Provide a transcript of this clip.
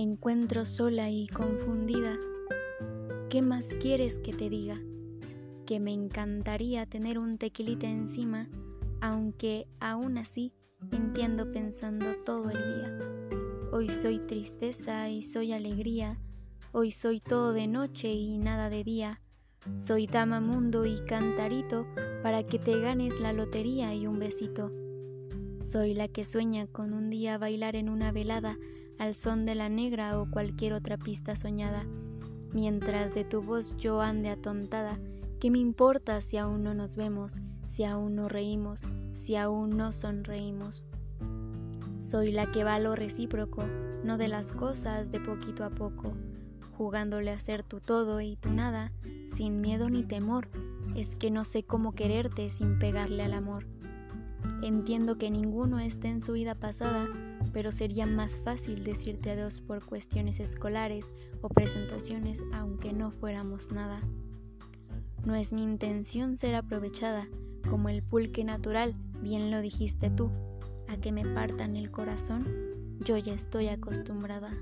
encuentro sola y confundida. ¿Qué más quieres que te diga? Que me encantaría tener un tequilita encima, aunque aún así entiendo pensando todo el día. Hoy soy tristeza y soy alegría, hoy soy todo de noche y nada de día. Soy dama mundo y cantarito para que te ganes la lotería y un besito. Soy la que sueña con un día bailar en una velada al son de la negra o cualquier otra pista soñada. Mientras de tu voz yo ande atontada, ¿qué me importa si aún no nos vemos, si aún no reímos, si aún no sonreímos? Soy la que va lo recíproco, no de las cosas de poquito a poco, jugándole a ser tu todo y tu nada, sin miedo ni temor, es que no sé cómo quererte sin pegarle al amor. Entiendo que ninguno esté en su vida pasada, pero sería más fácil decirte adiós por cuestiones escolares o presentaciones aunque no fuéramos nada. No es mi intención ser aprovechada, como el pulque natural, bien lo dijiste tú, a que me partan el corazón, yo ya estoy acostumbrada.